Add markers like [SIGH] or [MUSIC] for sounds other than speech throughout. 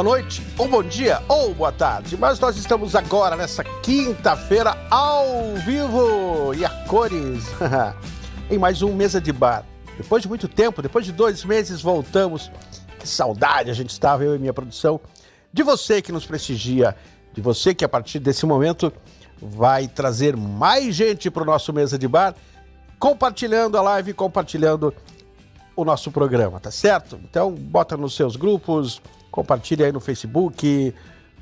Boa noite, ou bom dia, ou boa tarde. Mas nós estamos agora nessa quinta-feira ao vivo e a cores [LAUGHS] em mais um Mesa de Bar. Depois de muito tempo, depois de dois meses, voltamos. Que saudade a gente estava, eu e minha produção, de você que nos prestigia, de você que a partir desse momento vai trazer mais gente para o nosso Mesa de Bar, compartilhando a live, compartilhando o nosso programa, tá certo? Então, bota nos seus grupos, compartilha aí no Facebook,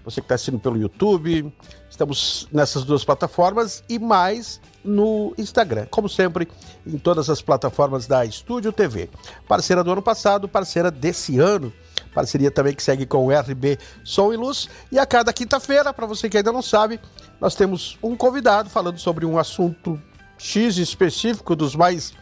você que está assistindo pelo YouTube. Estamos nessas duas plataformas e mais no Instagram, como sempre, em todas as plataformas da Estúdio TV. Parceira do ano passado, parceira desse ano. Parceria também que segue com o RB Som e Luz. E a cada quinta-feira, para você que ainda não sabe, nós temos um convidado falando sobre um assunto X específico dos mais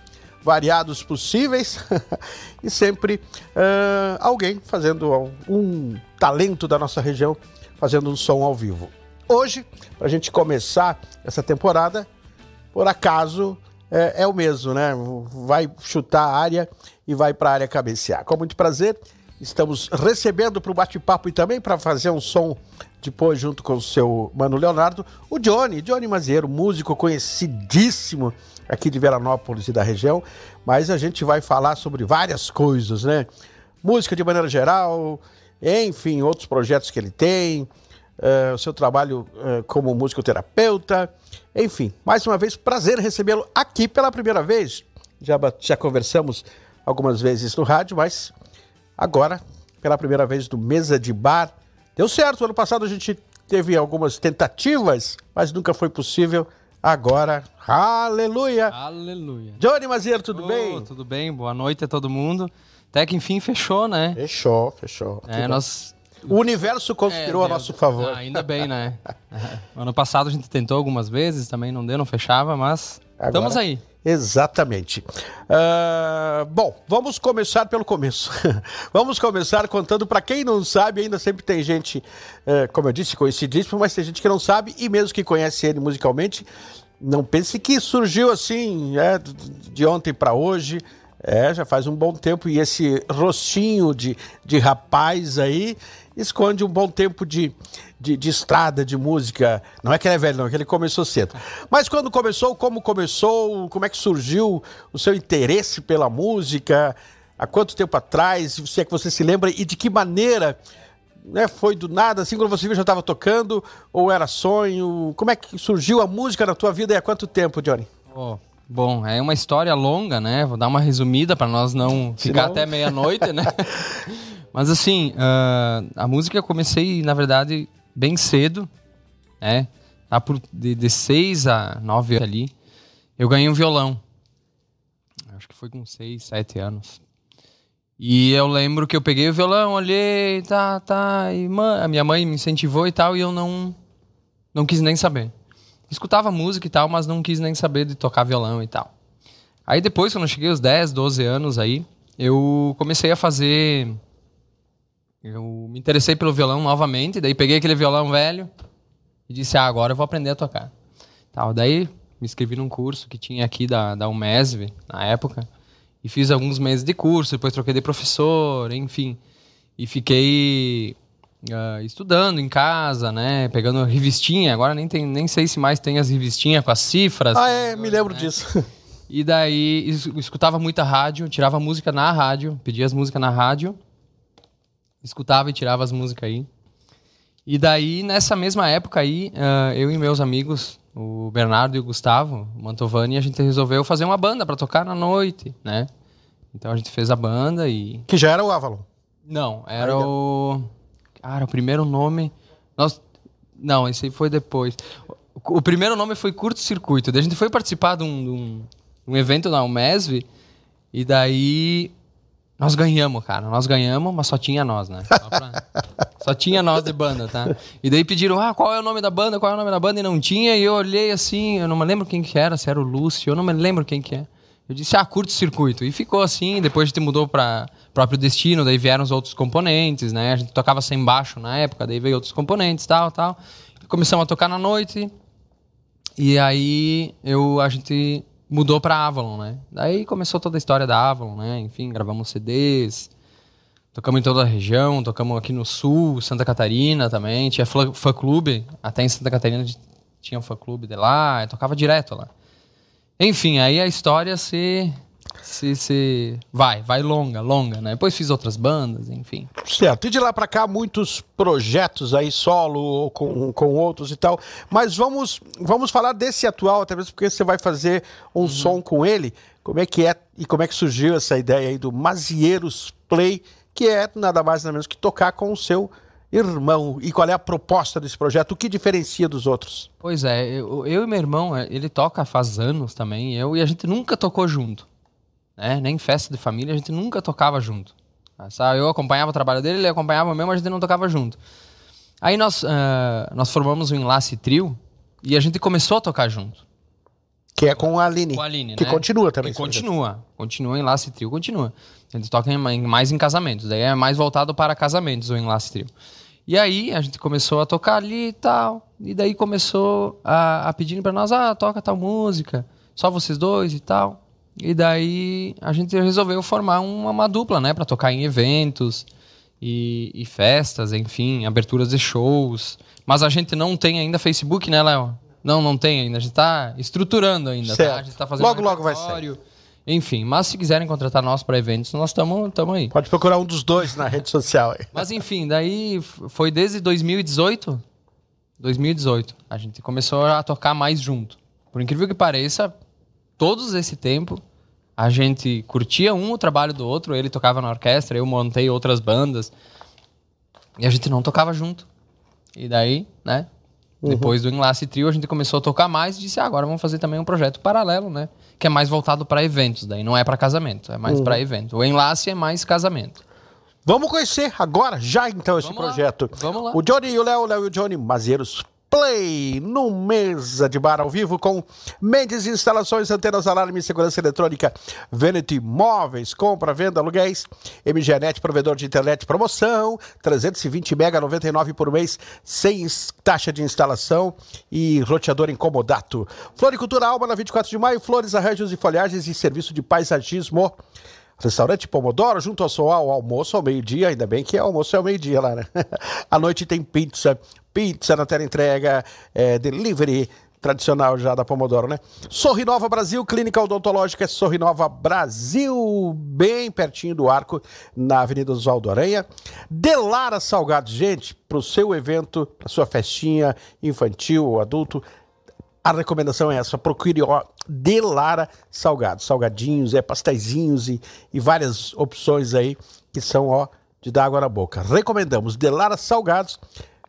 variados possíveis [LAUGHS] e sempre uh, alguém fazendo um talento da nossa região fazendo um som ao vivo. Hoje, para a gente começar essa temporada, por acaso é, é, o mesmo, né? Vai chutar a área e vai para a área cabecear. Com muito prazer, estamos recebendo para o bate-papo e também para fazer um som depois junto com o seu mano Leonardo, o Johnny, Johnny Maziero, músico conhecidíssimo aqui de Veranópolis e da região, mas a gente vai falar sobre várias coisas, né? Música de maneira geral, enfim, outros projetos que ele tem, uh, o seu trabalho uh, como musicoterapeuta, enfim, mais uma vez, prazer recebê-lo aqui pela primeira vez. Já, já conversamos algumas vezes no rádio, mas agora, pela primeira vez no Mesa de Bar, deu certo. Ano passado a gente teve algumas tentativas, mas nunca foi possível. Agora, aleluia! Aleluia! Johnny Maziero, tudo oh, bem? Tudo bem, boa noite a todo mundo. Até que enfim fechou, né? Fechou, fechou. É, nós... O universo conspirou é, a nosso favor. Ah, ainda bem, né? [LAUGHS] ano passado a gente tentou algumas vezes, também não deu, não fechava, mas Agora... estamos aí. Exatamente. Uh, bom, vamos começar pelo começo. [LAUGHS] vamos começar contando para quem não sabe, ainda sempre tem gente, uh, como eu disse, conhecidíssimo, mas tem gente que não sabe e mesmo que conhece ele musicalmente, não pense que surgiu assim, é, de ontem para hoje. É, já faz um bom tempo e esse rostinho de, de rapaz aí esconde um bom tempo de, de, de, estrada, de música. Não é que ele é velho, não, é que ele começou cedo. Mas quando começou, como começou, como é que surgiu o seu interesse pela música? Há quanto tempo atrás? Se é que você se lembra e de que maneira? Né, foi do nada, assim, quando você viu já estava tocando, ou era sonho? Como é que surgiu a música na tua vida e há quanto tempo, Johnny? Oh, bom, é uma história longa, né? Vou dar uma resumida para nós não ficar até meia-noite, né? [LAUGHS] Mas assim, uh, a música eu comecei, na verdade, bem cedo, né? Tá por, de, de a nove ali, eu ganhei um violão. Acho que foi com seis, sete anos. E eu lembro que eu peguei o violão, olhei, tá, tá, e a minha mãe me incentivou e tal, e eu não, não quis nem saber. Escutava música e tal, mas não quis nem saber de tocar violão e tal. Aí depois, quando eu cheguei aos 10, 12 anos aí, eu comecei a fazer eu me interessei pelo violão novamente, daí peguei aquele violão velho e disse, ah, agora eu vou aprender a tocar. Tal, daí me inscrevi num curso que tinha aqui da, da UMESV, na época, e fiz alguns meses de curso, depois troquei de professor, enfim. E fiquei uh, estudando em casa, né, pegando revistinha, agora nem, tem, nem sei se mais tem as revistinhas com as cifras. Ah, é, me lembro né? disso. E daí escutava muita rádio, tirava música na rádio, pedia as músicas na rádio escutava e tirava as músicas aí. E daí, nessa mesma época aí, uh, eu e meus amigos, o Bernardo e o Gustavo Mantovani, a gente resolveu fazer uma banda para tocar na noite, né? Então a gente fez a banda e... Que já era o Avalon? Não, era Ainda. o... Cara, o primeiro nome... Nós... Não, esse aí foi depois. O primeiro nome foi Curto Circuito. Daí a gente foi participar de um, de um, um evento na UMESV e daí nós ganhamos, cara. Nós ganhamos, mas só tinha nós, né? Só, pra... [LAUGHS] só, tinha nós de banda, tá? E daí pediram, ah, qual é o nome da banda? Qual é o nome da banda? E não tinha. E eu olhei assim, eu não me lembro quem que era, se era o Lúcio, eu não me lembro quem que é. Eu disse, ah, curto circuito. E ficou assim, depois a gente mudou para próprio destino, daí vieram os outros componentes, né? A gente tocava sem baixo na época, daí veio outros componentes, tal, tal. Começamos a tocar na noite. E aí eu, a gente mudou para Avalon, né? Daí começou toda a história da Avalon, né? Enfim, gravamos CDs, Tocamos em toda a região, tocamos aqui no sul, Santa Catarina também. Tinha fã-clube, até em Santa Catarina tinha um fã-clube de lá, tocava direto lá. Enfim, aí a história se se, se vai, vai longa, longa, né? Depois fiz outras bandas, enfim. Certo. E de lá para cá, muitos projetos aí, solo ou com, com outros e tal. Mas vamos, vamos falar desse atual, até mesmo porque você vai fazer um uhum. som com ele. Como é que é e como é que surgiu essa ideia aí do Mazieiros Play, que é nada mais nada menos que tocar com o seu irmão. E qual é a proposta desse projeto? O que diferencia dos outros? Pois é, eu, eu e meu irmão, é, ele toca faz anos também, eu e a gente nunca tocou junto né? Nem festa de família a gente nunca tocava junto. Sabe? Eu acompanhava o trabalho dele, ele acompanhava o meu, mas a gente não tocava junto. Aí nós, uh, nós formamos o Enlace Trio e a gente começou a tocar junto. Que é com a Aline. Com a Aline, Que né? continua também. Que continua. Continua, Enlace Trio continua. A gente toca em, mais em casamentos. Daí é mais voltado para casamentos o Enlace Trio. E aí a gente começou a tocar ali e tal. E daí começou a, a pedir para nós, ah, toca tal música. Só vocês dois e tal. E daí a gente resolveu formar uma, uma dupla, né? Pra tocar em eventos e, e, festas, enfim, aberturas de shows. Mas a gente não tem ainda Facebook, né, Léo? Não, não tem ainda. A gente tá estruturando ainda, certo. tá? A gente tá fazendo Logo, um logo vai ser. Enfim, mas se quiserem contratar nós para eventos, nós estamos aí. Pode procurar um dos dois na rede social aí. Mas enfim, daí foi desde 2018. 2018. A gente começou a tocar mais junto. Por incrível que pareça, todos esse tempo a gente curtia um o trabalho do outro, ele tocava na orquestra, eu montei outras bandas. E a gente não tocava junto. E daí, né? Uhum. Depois do Enlace Trio, a gente começou a tocar mais e disse: ah, agora vamos fazer também um projeto paralelo, né? Que é mais voltado para eventos, daí não é para casamento, é mais uhum. para evento. O Enlace é mais casamento. Vamos conhecer agora, já então, esse vamos projeto. Lá. Vamos lá. O Johnny e o Léo, o Léo e o Johnny Mazeiros Play no Mesa de Bar ao vivo com Mendes Instalações, Antenas Alarme Segurança Eletrônica, Vanity Móveis, compra, venda, aluguéis, MGNet, provedor de internet, promoção, 320 mega 99 por mês, sem taxa de instalação e roteador incomodato. Floricultura Alma na 24 de maio, flores, arranjos e folhagens e serviço de paisagismo. Restaurante Pomodoro, junto ao sol, ao almoço ao meio-dia, ainda bem que é almoço ao meio-dia lá, né? [LAUGHS] à noite tem pizza, pizza na tela entrega, é, delivery tradicional já da Pomodoro, né? Sorrinova Brasil, Clínica Odontológica é Sorrinova Brasil, bem pertinho do arco, na Avenida Oswaldo Aranha. Delara Salgados, gente, para o seu evento, para sua festinha infantil ou adulto, a recomendação é essa, procure ó, Delara Salgados, salgadinhos, é pastéisinhos e, e várias opções aí que são ó de dar água na boca. Recomendamos Delara Salgados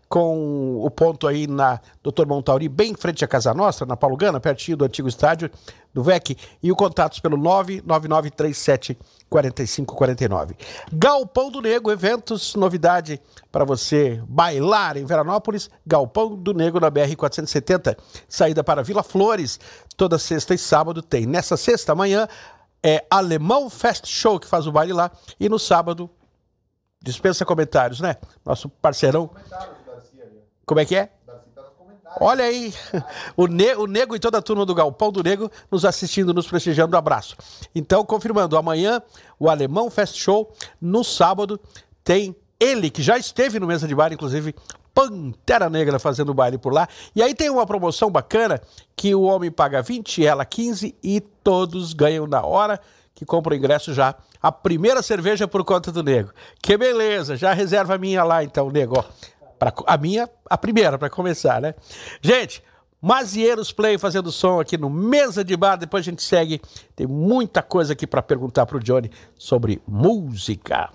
com o ponto aí na Doutor Montauri, bem em frente à Casa Nostra, na Paulo Gana, pertinho do antigo estádio do VEC, e o contatos pelo 99937 4549. Galpão do Nego, eventos, novidade para você bailar em Veranópolis, Galpão do Nego na BR 470, saída para Vila Flores, toda sexta e sábado tem. Nessa sexta manhã é Alemão Fest Show que faz o baile lá e no sábado dispensa comentários, né? Nosso parceirão como é que é? Olha aí, o, ne o Nego e toda a turma do Galpão do Nego nos assistindo, nos prestigiando. Abraço. Então, confirmando, amanhã o Alemão Fest Show, no sábado tem ele, que já esteve no Mesa de Bar, inclusive Pantera Negra fazendo baile por lá. E aí tem uma promoção bacana que o homem paga 20, ela 15 e todos ganham na hora que compra o ingresso já. A primeira cerveja por conta do Nego. Que beleza, já reserva a minha lá então, Nego. Pra, a minha, a primeira, para começar, né? Gente, Mazieiros Play fazendo som aqui no Mesa de Bar. Depois a gente segue. Tem muita coisa aqui para perguntar pro Johnny sobre música.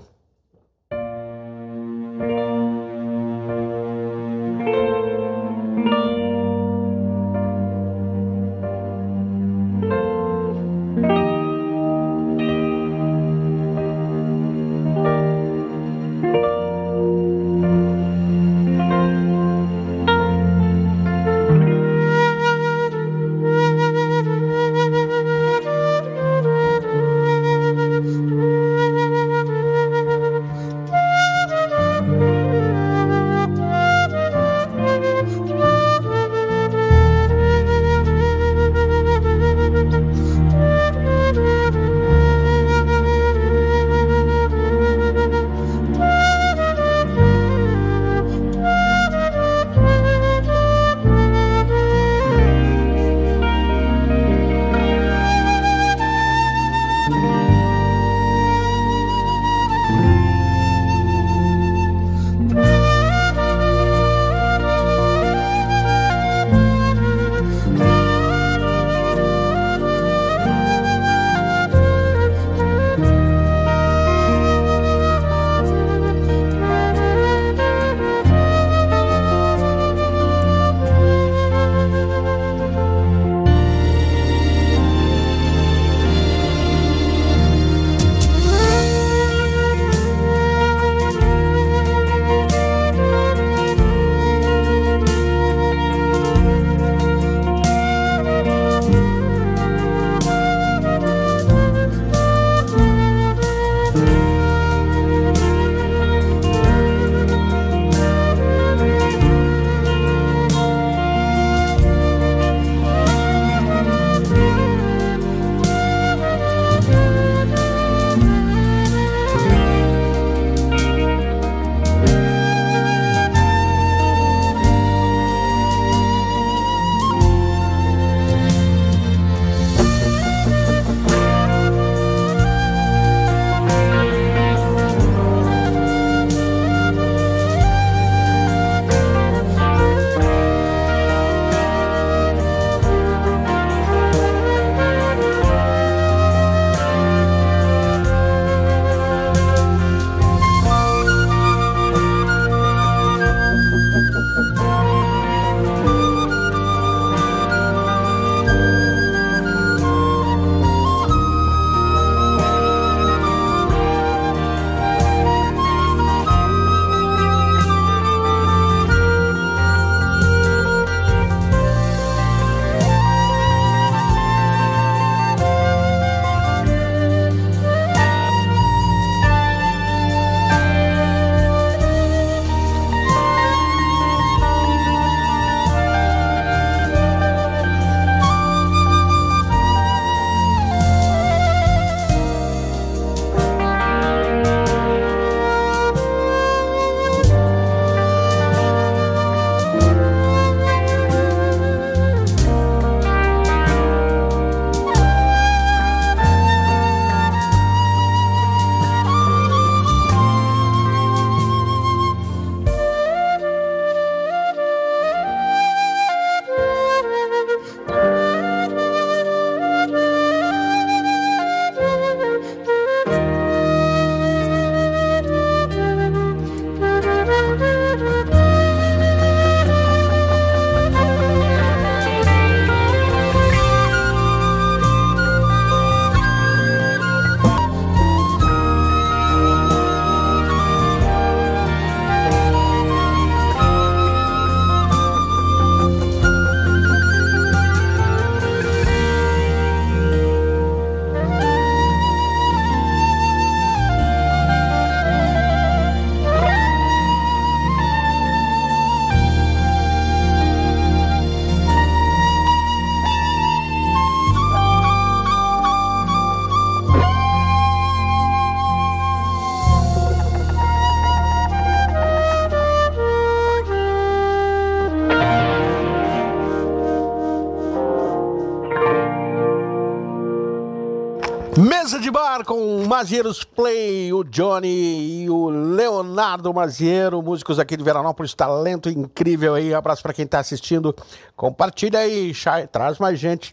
Mazieros Play, o Johnny e o Leonardo Maziero, músicos aqui de Veranópolis, talento incrível aí. Um abraço para quem está assistindo. Compartilha aí, traz mais gente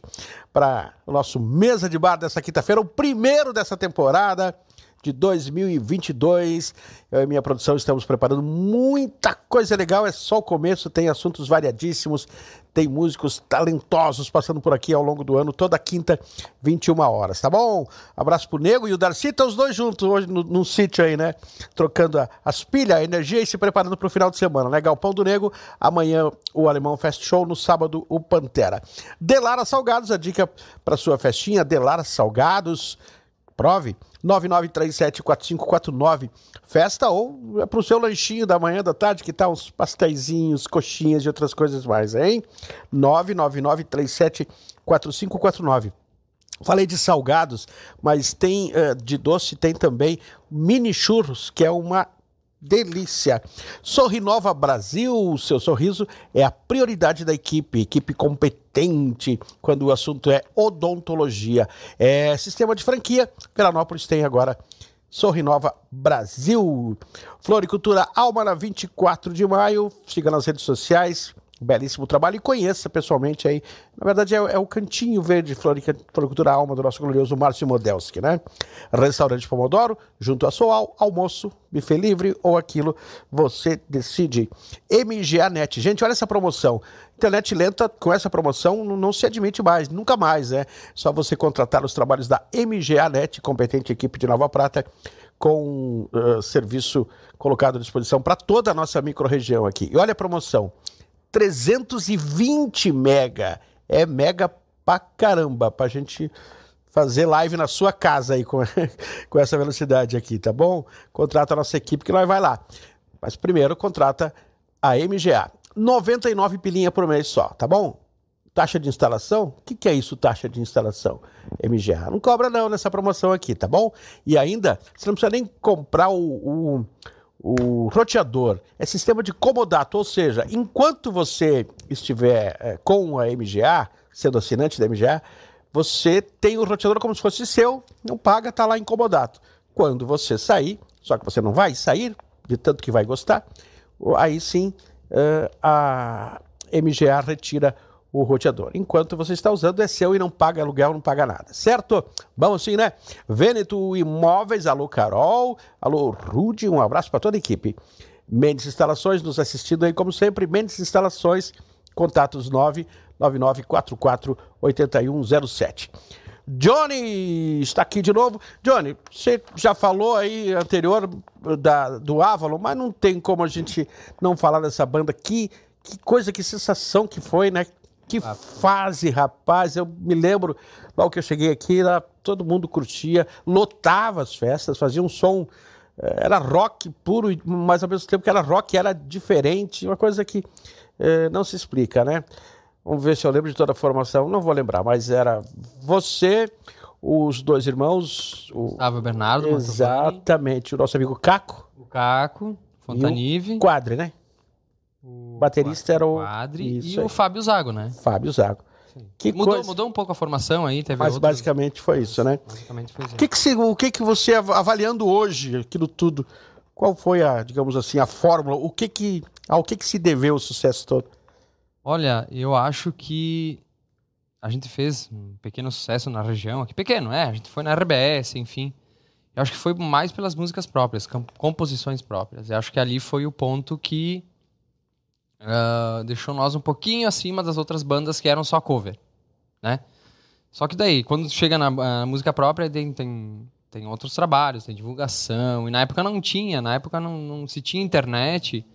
para o nosso mesa de bar dessa quinta-feira, o primeiro dessa temporada de 2022. Eu e minha produção estamos preparando muita coisa legal, é só o começo, tem assuntos variadíssimos, tem músicos talentosos passando por aqui ao longo do ano, toda quinta, 21 horas, tá bom? Abraço pro Nego e o Darcy, estão os dois juntos hoje no, num sítio aí, né? Trocando a, as pilhas, a energia e se preparando pro final de semana, né? Galpão do Nego, amanhã o Alemão Fest Show, no sábado o Pantera. Delara Salgados, a dica para sua festinha, Delara Salgados, prove 99374549 festa ou é pro seu lanchinho da manhã da tarde que tá uns pastéisinhos, coxinhas e outras coisas mais, hein? 999374549. Falei de salgados, mas tem uh, de doce, tem também mini churros, que é uma delícia. Sorrinova Brasil, seu sorriso é a prioridade da equipe, equipe competente quando o assunto é odontologia. É sistema de franquia, Veranópolis tem agora Sorrinova Brasil. Floricultura Alma na 24 de maio, siga nas redes sociais, belíssimo trabalho e conheça pessoalmente aí. Na verdade, é, é o cantinho verde Floricultura Alma do nosso glorioso Márcio Modelski, né? Restaurante Pomodoro, junto a Soal, almoço, buffet livre ou aquilo, você decide. MGA Net. Gente, olha essa promoção. Internet lenta com essa promoção não se admite mais, nunca mais, né? Só você contratar os trabalhos da MGA Net, competente equipe de Nova Prata, com uh, serviço colocado à disposição para toda a nossa microrregião aqui. E olha a promoção. 320 mega. É mega pra caramba, pra gente fazer live na sua casa aí com, [LAUGHS] com essa velocidade aqui, tá bom? Contrata a nossa equipe que nós vai lá. Mas primeiro contrata a MGA. 99 pilinha por mês só, tá bom? Taxa de instalação? O que, que é isso, taxa de instalação? MGA. Não cobra não nessa promoção aqui, tá bom? E ainda, você não precisa nem comprar o, o o roteador é sistema de comodato, ou seja, enquanto você estiver é, com a MGA, sendo assinante da MGA, você tem o roteador como se fosse seu, não paga, está lá em comodato. Quando você sair, só que você não vai sair, de tanto que vai gostar, aí sim uh, a MGA retira o roteador. Enquanto você está usando, é seu e não paga aluguel, não paga nada, certo? Bom, assim, né? Veneto Imóveis, alô Carol, alô Rude, um abraço para toda a equipe. Mendes Instalações nos assistindo aí, como sempre, Mendes Instalações, contatos 999448107. Johnny está aqui de novo. Johnny, você já falou aí anterior da, do Avalon, mas não tem como a gente não falar dessa banda. Que, que coisa, que sensação que foi, né? Que fase, rapaz. Eu me lembro, logo que eu cheguei aqui, lá, todo mundo curtia, lotava as festas, fazia um som. Eh, era rock puro, mas ao mesmo tempo que era rock, era diferente, uma coisa que eh, não se explica, né? Vamos ver se eu lembro de toda a formação. Não vou lembrar, mas era você, os dois irmãos. O... Gustavo Bernardo. Exatamente. O nosso amigo Caco. O Caco, Fontanive. E o Quadre, né? O baterista era o. Quadri e aí. o Fábio Zago, né? Fábio Zago. Que mudou, coisa... mudou um pouco a formação aí, teve Mas outros... basicamente foi isso, né? Basicamente foi isso. Que que se, o que, que você, avaliando hoje aquilo tudo, qual foi a, digamos assim, a fórmula? O que que, ao que que se deveu o sucesso todo? Olha, eu acho que a gente fez um pequeno sucesso na região aqui. Pequeno, é. A gente foi na RBS, enfim. Eu acho que foi mais pelas músicas próprias, composições próprias. Eu acho que ali foi o ponto que uh, deixou nós um pouquinho acima das outras bandas que eram só cover, né? Só que daí, quando chega na uh, música própria, tem, tem, tem, outros trabalhos, tem divulgação. E na época não tinha, na época não, não, se tinha internet.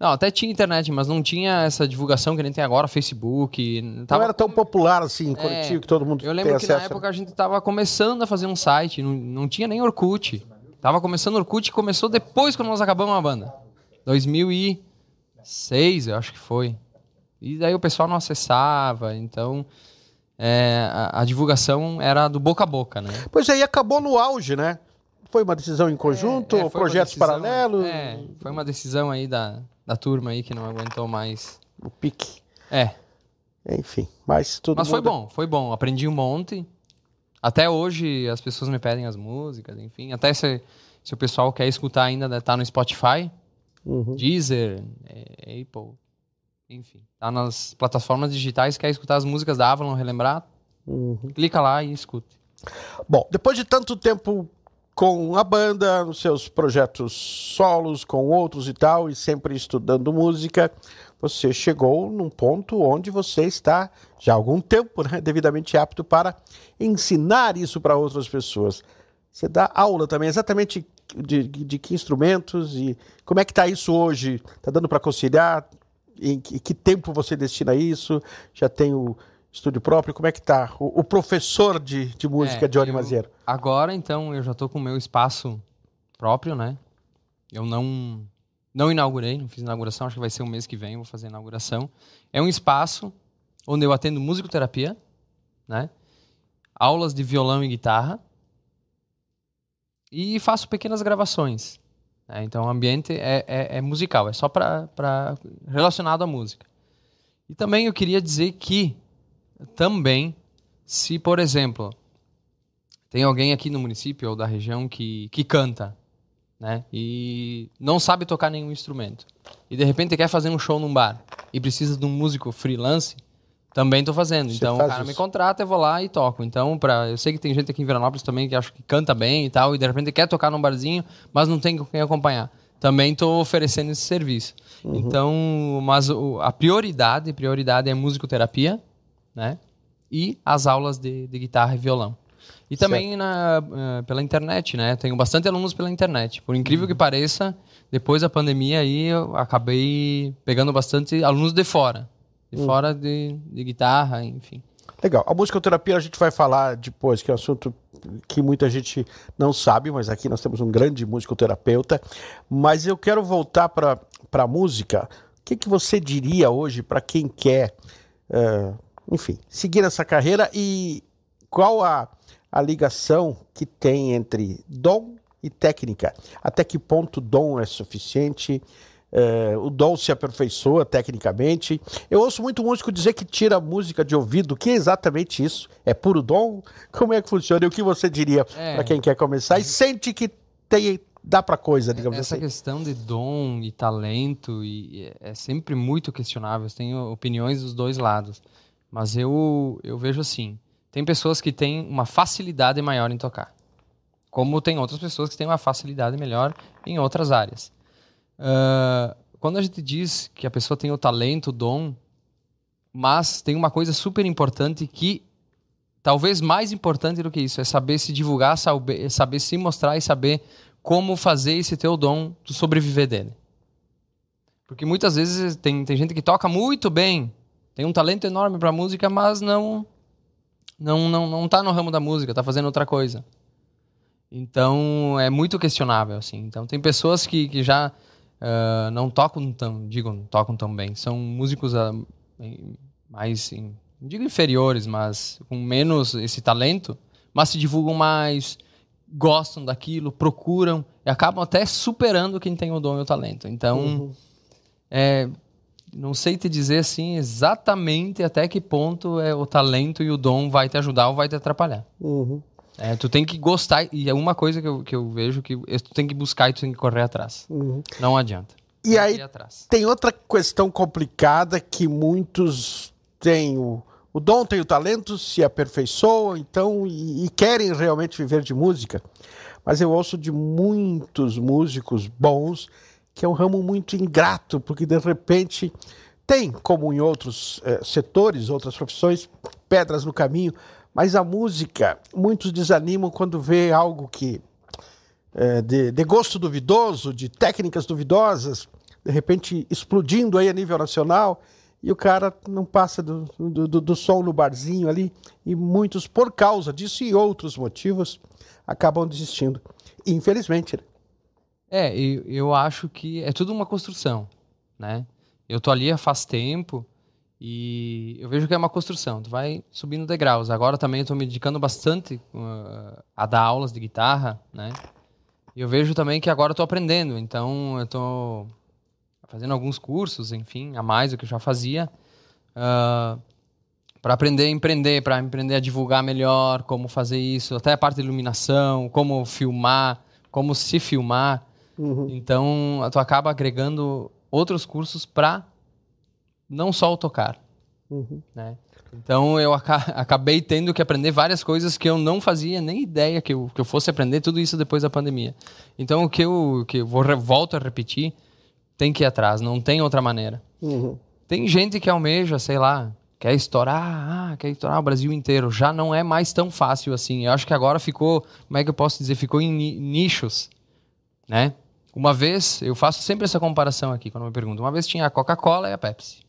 Não, até tinha internet, mas não tinha essa divulgação que nem tem agora, Facebook. Tava... Não era tão popular assim, coletivo, é, que todo mundo Eu lembro que acesso. na época a gente tava começando a fazer um site, não, não tinha nem Orkut. Tava começando Orkut e começou depois quando nós acabamos a banda. 2000 e seis, eu acho que foi. E daí o pessoal não acessava, então é, a, a, divulgação era do boca a boca, né? Pois aí acabou no auge, né? Foi uma decisão em conjunto, é, é, projetos decisão, paralelos? É, foi uma decisão aí da, da turma aí que não aguentou mais. O pique. É. Enfim, mas tudo Mas muda. foi bom, foi bom. Aprendi um monte. Até hoje as pessoas me pedem as músicas, enfim. Até se, se o pessoal quer escutar ainda, né, tá no Spotify, uhum. Deezer, é, Apple, enfim. Tá nas plataformas digitais, quer escutar as músicas da Avalon, relembrar, uhum. clica lá e escute. Bom, depois de tanto tempo com a banda, nos seus projetos solos, com outros e tal, e sempre estudando música, você chegou num ponto onde você está já há algum tempo né, devidamente apto para ensinar isso para outras pessoas. Você dá aula também, exatamente de, de que instrumentos e como é que está isso hoje? Está dando para conciliar? Em que, que, tempo você destina isso? Já tem o estúdio próprio? Como é que está o, o, professor de, de música, é, Johnny Maziero? Agora, então, eu já estou com o meu espaço próprio, né? Eu não não inaugurei, não fiz inauguração, acho que vai ser o mês que vem, vou fazer a inauguração. É um espaço onde eu atendo musicoterapia, né? Aulas de violão e guitarra. E faço pequenas gravações. Né? Então o ambiente é, é, é musical, é só para relacionado à música. E também eu queria dizer que também, se por exemplo, tem alguém aqui no município ou da região que, que canta, né? E não sabe tocar nenhum instrumento. E de repente quer fazer um show num bar e precisa de um músico freelance, também estou fazendo. Você então o cara isso. me contrata, eu vou lá e toco. Então, para eu sei que tem gente aqui em Veranópolis também que acho que canta bem e tal, e de repente quer tocar num barzinho, mas não tem com quem acompanhar. Também estou oferecendo esse serviço. Uhum. Então, mas a prioridade, prioridade é musicoterapia, né? E as aulas de, de guitarra e violão. E também na, uh, pela internet, né? Tenho bastante alunos pela internet. Por incrível uhum. que pareça, depois da pandemia aí eu acabei pegando bastante alunos de fora. De uhum. fora de, de guitarra, enfim. Legal. A musicoterapia a gente vai falar depois, que é um assunto que muita gente não sabe, mas aqui nós temos um grande musicoterapeuta. Mas eu quero voltar para a música. O que, que você diria hoje para quem quer, uh, enfim, seguir essa carreira e qual a a ligação que tem entre dom e técnica. Até que ponto dom é suficiente? É, o dom se aperfeiçoa tecnicamente. Eu ouço muito músico dizer que tira música de ouvido. O que é exatamente isso? É puro dom? Como é que funciona? E o que você diria é. para quem quer começar e sente que tem, dá para coisa, digamos Essa assim? Essa questão de dom e talento e é sempre muito questionável. Tenho opiniões dos dois lados. Mas eu, eu vejo assim: tem pessoas que têm uma facilidade maior em tocar. Como tem outras pessoas que têm uma facilidade melhor em outras áreas. Uh, quando a gente diz que a pessoa tem o talento, o dom, mas tem uma coisa super importante que, talvez mais importante do que isso, é saber se divulgar, saber, saber se mostrar e saber como fazer esse teu dom tu sobreviver dele. Porque muitas vezes tem, tem gente que toca muito bem, tem um talento enorme para música, mas não não, não, não tá no ramo da música, tá fazendo outra coisa. Então é muito questionável, assim. Então tem pessoas que, que já uh, não tocam tão, digo, não tocam tão bem. São músicos uh, mais, não digo inferiores, mas com menos esse talento, mas se divulgam mais, gostam daquilo, procuram e acabam até superando quem tem o dom e o talento. Então, uhum. é, não sei te dizer assim exatamente até que ponto é o talento e o dom vai te ajudar ou vai te atrapalhar. Uhum. É, tu tem que gostar, e é uma coisa que eu, que eu vejo que tu tem que buscar e tu tem que correr atrás. Uhum. Não adianta. E aí tem outra questão complicada que muitos têm o, o dom, tem o talento, se aperfeiçoam, então, e, e querem realmente viver de música. Mas eu ouço de muitos músicos bons que é um ramo muito ingrato, porque de repente tem, como em outros eh, setores, outras profissões, pedras no caminho, mas a música, muitos desanimam quando vê algo que eh, de, de, gosto duvidoso, de técnicas duvidosas, de repente explodindo aí a nível nacional, e o cara não passa do, do, do, som no barzinho ali, e muitos, por causa disso e outros motivos, acabam desistindo. Infelizmente, né? É, eu, eu acho que é tudo uma construção, né? Eu tô ali faz tempo e eu vejo que é uma construção. Tu vai subindo degraus. Agora também eu tô me dedicando bastante uh, a dar aulas de guitarra, né? E eu vejo também que agora eu tô aprendendo. Então eu tô fazendo alguns cursos, enfim, a mais do que eu já fazia, uh, para aprender a empreender, para aprender a divulgar melhor, como fazer isso, até a parte de iluminação, como filmar, como se filmar. Uhum. Então, tu acaba agregando outros cursos para não só o tocar, uhum. né? Então eu acabei tendo que aprender várias coisas que eu não fazia nem ideia que eu, que eu fosse aprender tudo isso depois da pandemia. Então o que eu, que eu vou, volto a repetir, tem que ir atrás, não tem outra maneira. Uhum. Tem gente que almeja, sei lá, quer estourar, ah, quer estourar o Brasil inteiro. Já não é mais tão fácil assim. Eu acho que agora ficou, como é que eu posso dizer, ficou em nichos, né? Uma vez, eu faço sempre essa comparação aqui quando me perguntam. Uma vez tinha a Coca-Cola e a Pepsi.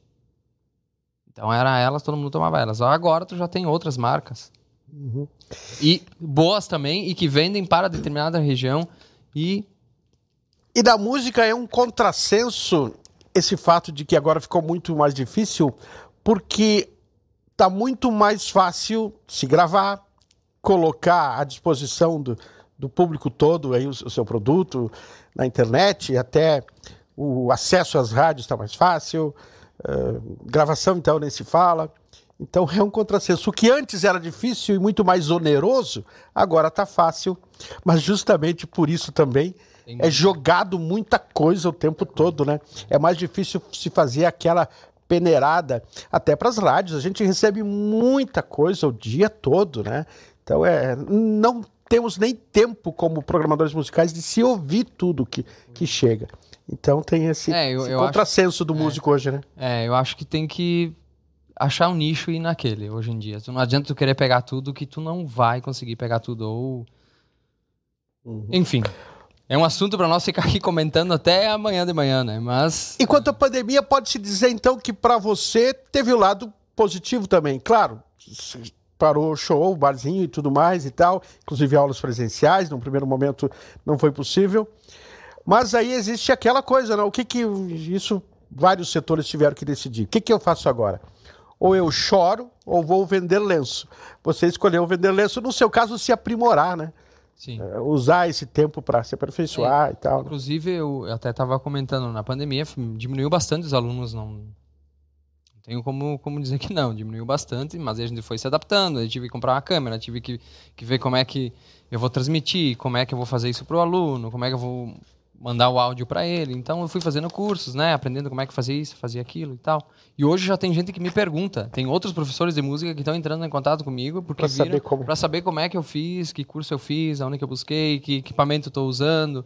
Então era elas, todo mundo tomava elas. Agora tu já tem outras marcas. Uhum. E boas também, e que vendem para determinada região. E. E da música é um contrassenso esse fato de que agora ficou muito mais difícil, porque tá muito mais fácil se gravar, colocar à disposição do, do público todo aí o, o seu produto na internet, até o acesso às rádios está mais fácil. Uh, gravação, então, nem se fala. Então é um contrassenso. O que antes era difícil e muito mais oneroso, agora está fácil. Mas justamente por isso também Entendi. é jogado muita coisa o tempo todo, né? É mais difícil se fazer aquela peneirada até para as rádios. A gente recebe muita coisa o dia todo, né? Então é não temos nem tempo como programadores musicais de se ouvir tudo que, que chega. Então tem esse, é, eu, esse eu contrassenso acho, do músico é, hoje, né? É, eu acho que tem que achar um nicho e ir naquele hoje em dia. Tu não adianta tu querer pegar tudo que tu não vai conseguir pegar tudo ou uhum. enfim. É um assunto para nós ficar aqui comentando até amanhã de manhã, né? Mas enquanto a pandemia pode se dizer então que para você teve o lado positivo também, claro. Parou o show, o barzinho e tudo mais e tal, inclusive aulas presenciais, no primeiro momento não foi possível. Mas aí existe aquela coisa, né? O que que isso vários setores tiveram que decidir? O que que eu faço agora? Ou eu choro ou vou vender lenço. Você escolheu vender lenço, no seu caso se aprimorar, né? Sim. É, usar esse tempo para se aperfeiçoar é, e tal. Inclusive, eu até estava comentando, na pandemia diminuiu bastante os alunos, não tenho como, como dizer que não, diminuiu bastante, mas a gente foi se adaptando, eu tive que comprar uma câmera, tive que, que ver como é que eu vou transmitir, como é que eu vou fazer isso para o aluno, como é que eu vou mandar o áudio para ele. Então eu fui fazendo cursos, né, aprendendo como é que fazia isso, fazia aquilo e tal. E hoje já tem gente que me pergunta, tem outros professores de música que estão entrando em contato comigo porque para saber como para saber como é que eu fiz, que curso eu fiz, aonde que eu busquei, que equipamento eu estou usando.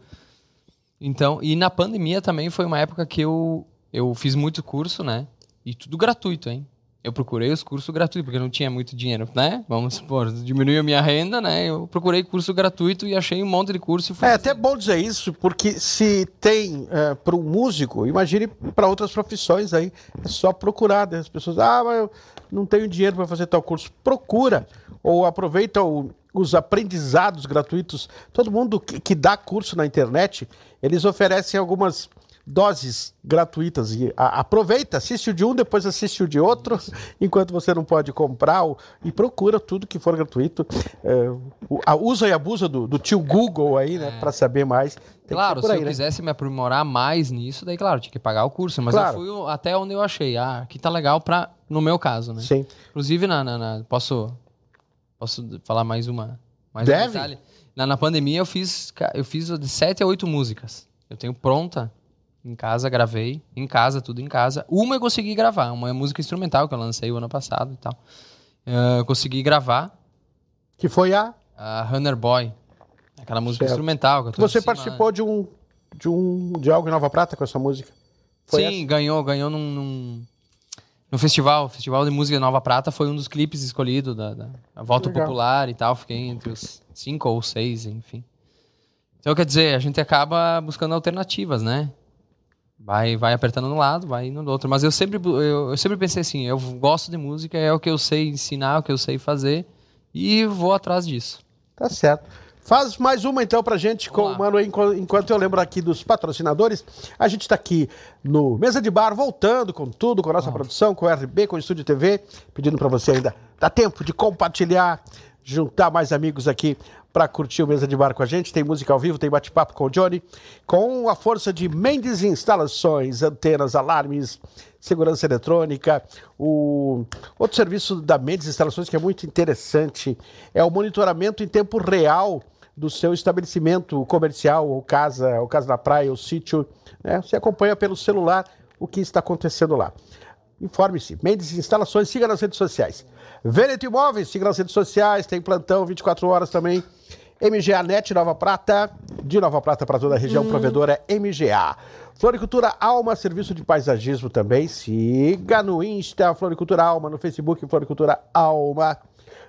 Então, e na pandemia também foi uma época que eu eu fiz muito curso, né? E tudo gratuito, hein? eu procurei os cursos gratuitos, porque não tinha muito dinheiro, né? Vamos supor, diminuiu a minha renda, né? Eu procurei curso gratuito e achei um monte de curso. é até bom dizer isso, porque se tem é, para um músico, imagine para outras profissões aí, é só procurar. Né? As pessoas, ah, mas eu não tenho dinheiro para fazer tal curso. Procura, ou aproveita o, os aprendizados gratuitos. Todo mundo que, que dá curso na internet, eles oferecem algumas doses gratuitas. E a, aproveita, assiste o de um, depois assiste o de outro, [LAUGHS] enquanto você não pode comprar. O, e procura tudo que for gratuito. É, o, a, usa e abusa do, do tio Google aí, né? É. Para saber mais. Tem claro, se aí, eu né? quisesse me aprimorar mais nisso, daí, claro, tinha que pagar o curso. Mas claro. eu fui até onde eu achei. Ah, aqui tá legal para no meu caso, né? Sim. Inclusive, na, na, na posso, posso falar mais uma. Mais Deve. Um detalhe. Na, na pandemia eu fiz, eu fiz de sete a oito músicas. Eu tenho pronta em casa, gravei. Em casa, tudo em casa. Uma eu consegui gravar, uma é música instrumental que eu lancei o ano passado e tal. Eu consegui gravar. Que foi a? A Runner Boy. Aquela música certo. instrumental. Que Você participou de um, de um de algo em Nova Prata com essa música? Foi Sim, essa? ganhou, ganhou num, num, num, festival. Festival de Música de Nova Prata foi um dos clipes escolhidos da, da, da Volta Legal. Popular e tal. Fiquei entre os cinco ou seis, enfim. Então, quer dizer, a gente acaba buscando alternativas, né? Vai, vai apertando no lado, vai indo no outro. Mas eu sempre, eu, eu, sempre pensei assim: eu gosto de música, é o que eu sei ensinar, é o que eu sei fazer, e vou atrás disso. Tá certo. Faz mais uma então pra gente com o Mano enquanto eu lembro aqui dos patrocinadores. A gente tá aqui no Mesa de Bar, voltando com tudo, com a nossa produção, com o RB, com o Estúdio TV, pedindo para você ainda, dá tempo de compartilhar, juntar mais amigos aqui para curtir o Mesa de Bar com a gente. Tem música ao vivo, tem bate-papo com o Johnny, com a força de Mendes Instalações, antenas, alarmes, segurança eletrônica. O outro serviço da Mendes Instalações que é muito interessante é o monitoramento em tempo real do seu estabelecimento comercial, ou casa, ou casa na praia, ou sítio. Né? Você acompanha pelo celular o que está acontecendo lá. Informe-se. Mendes Instalações, siga nas redes sociais. Veneto Imóveis, siga nas redes sociais, tem plantão 24 horas também. MGA Net Nova Prata, de Nova Prata para toda a região, hum. provedora é MGA. Floricultura Alma, serviço de paisagismo também. Siga no Insta, Floricultura Alma, no Facebook, Floricultura Alma.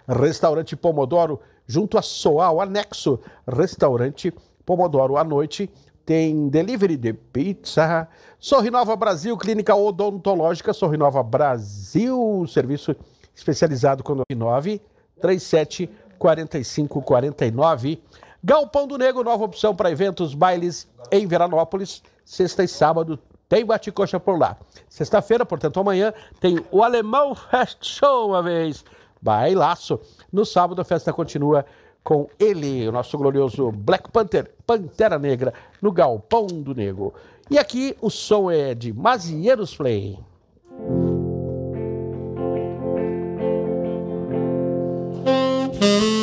Restaurante Pomodoro, junto a Soal, anexo. Restaurante Pomodoro à noite. Tem delivery de pizza. Sorrinova Brasil, Clínica Odontológica Sorrinova Brasil, serviço especializado com 9 37 45 49. Galpão do Negro, nova opção para eventos, bailes em Veranópolis, sexta e sábado. Tem bate-coxa por lá. Sexta-feira, portanto, amanhã, tem o Alemão Fest Show uma vez. Bailaço. No sábado, a festa continua com ele, o nosso glorioso Black Panther, Pantera Negra, no Galpão do Negro. E aqui o som é de Mazieiros Play. Thank.